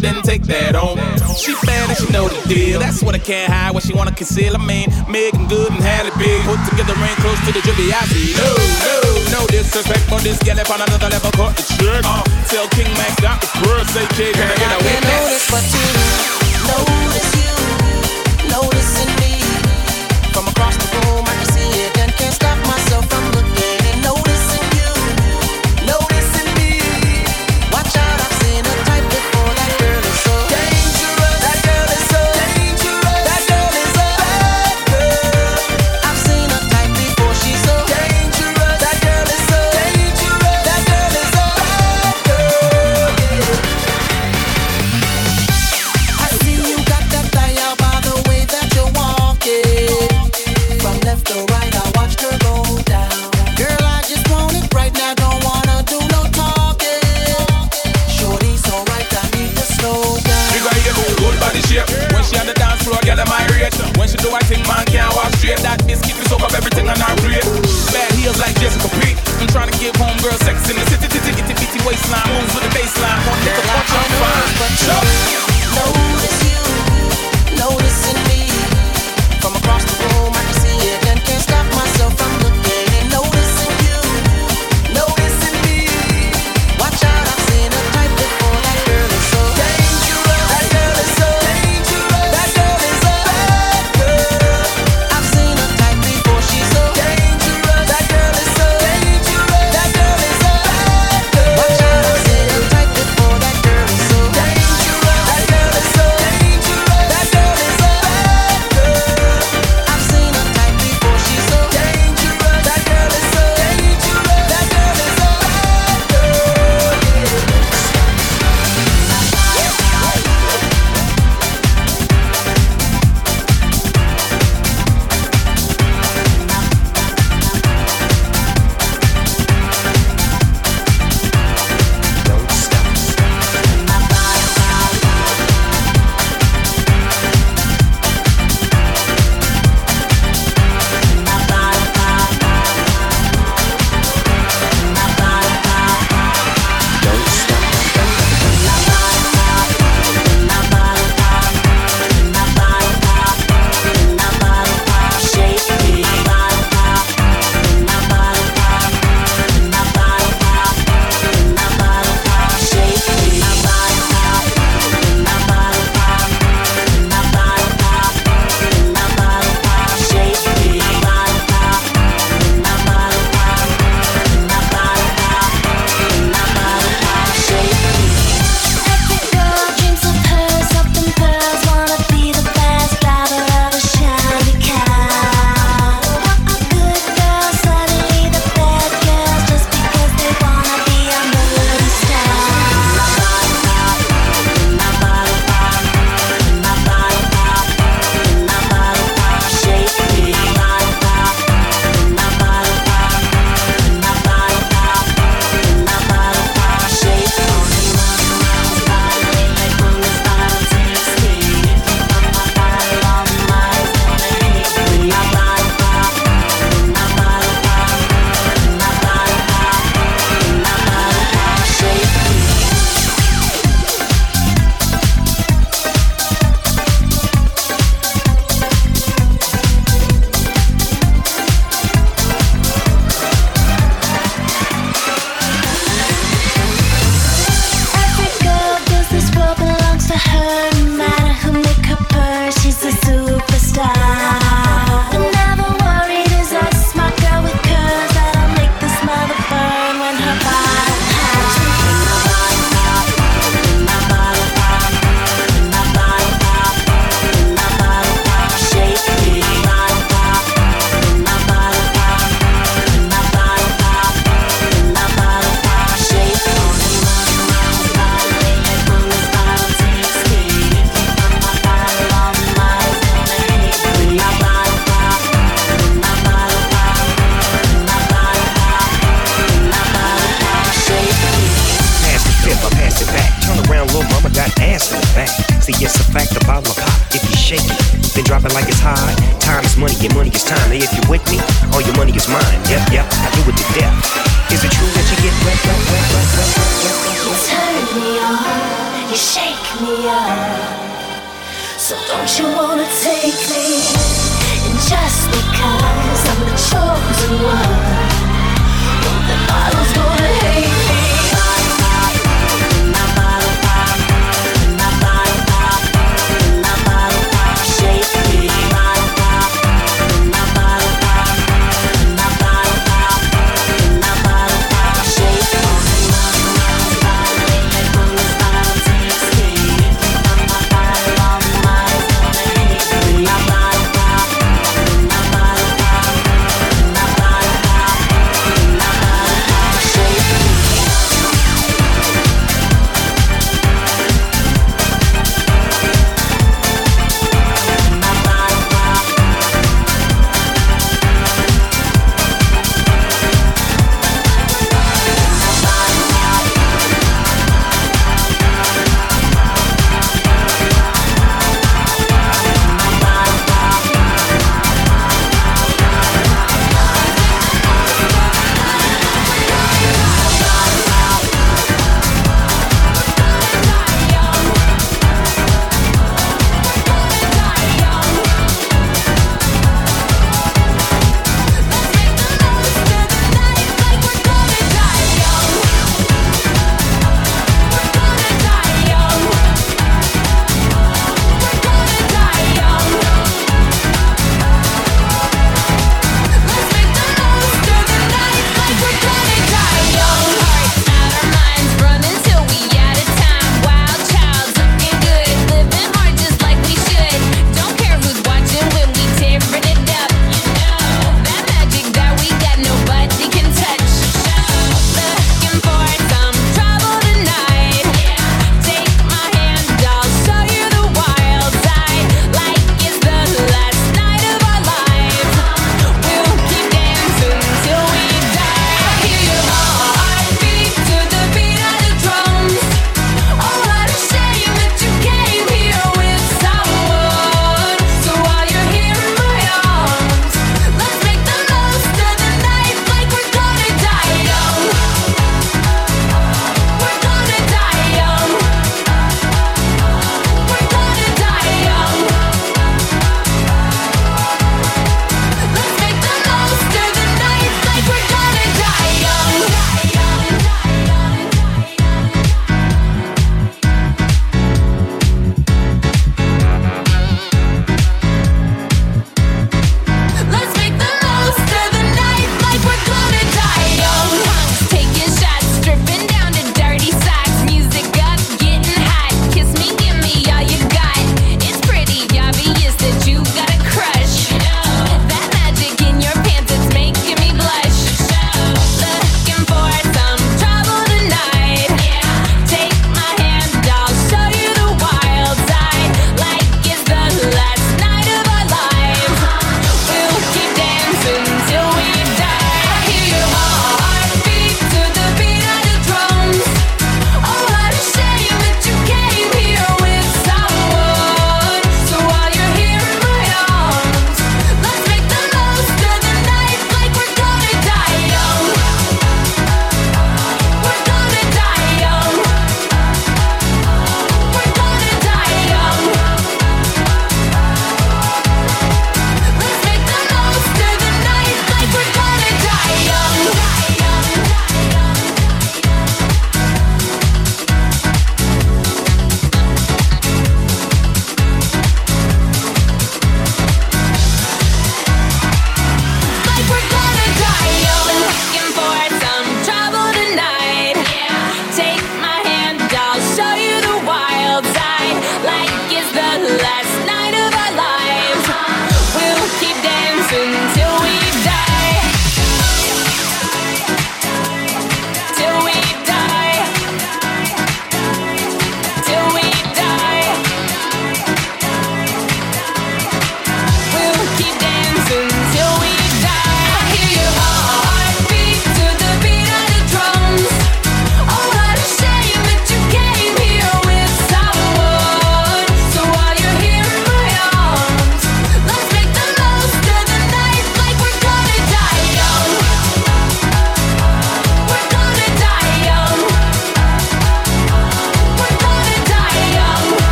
can't So don't you wanna take me? And just because I'm the chosen one, won't the bottle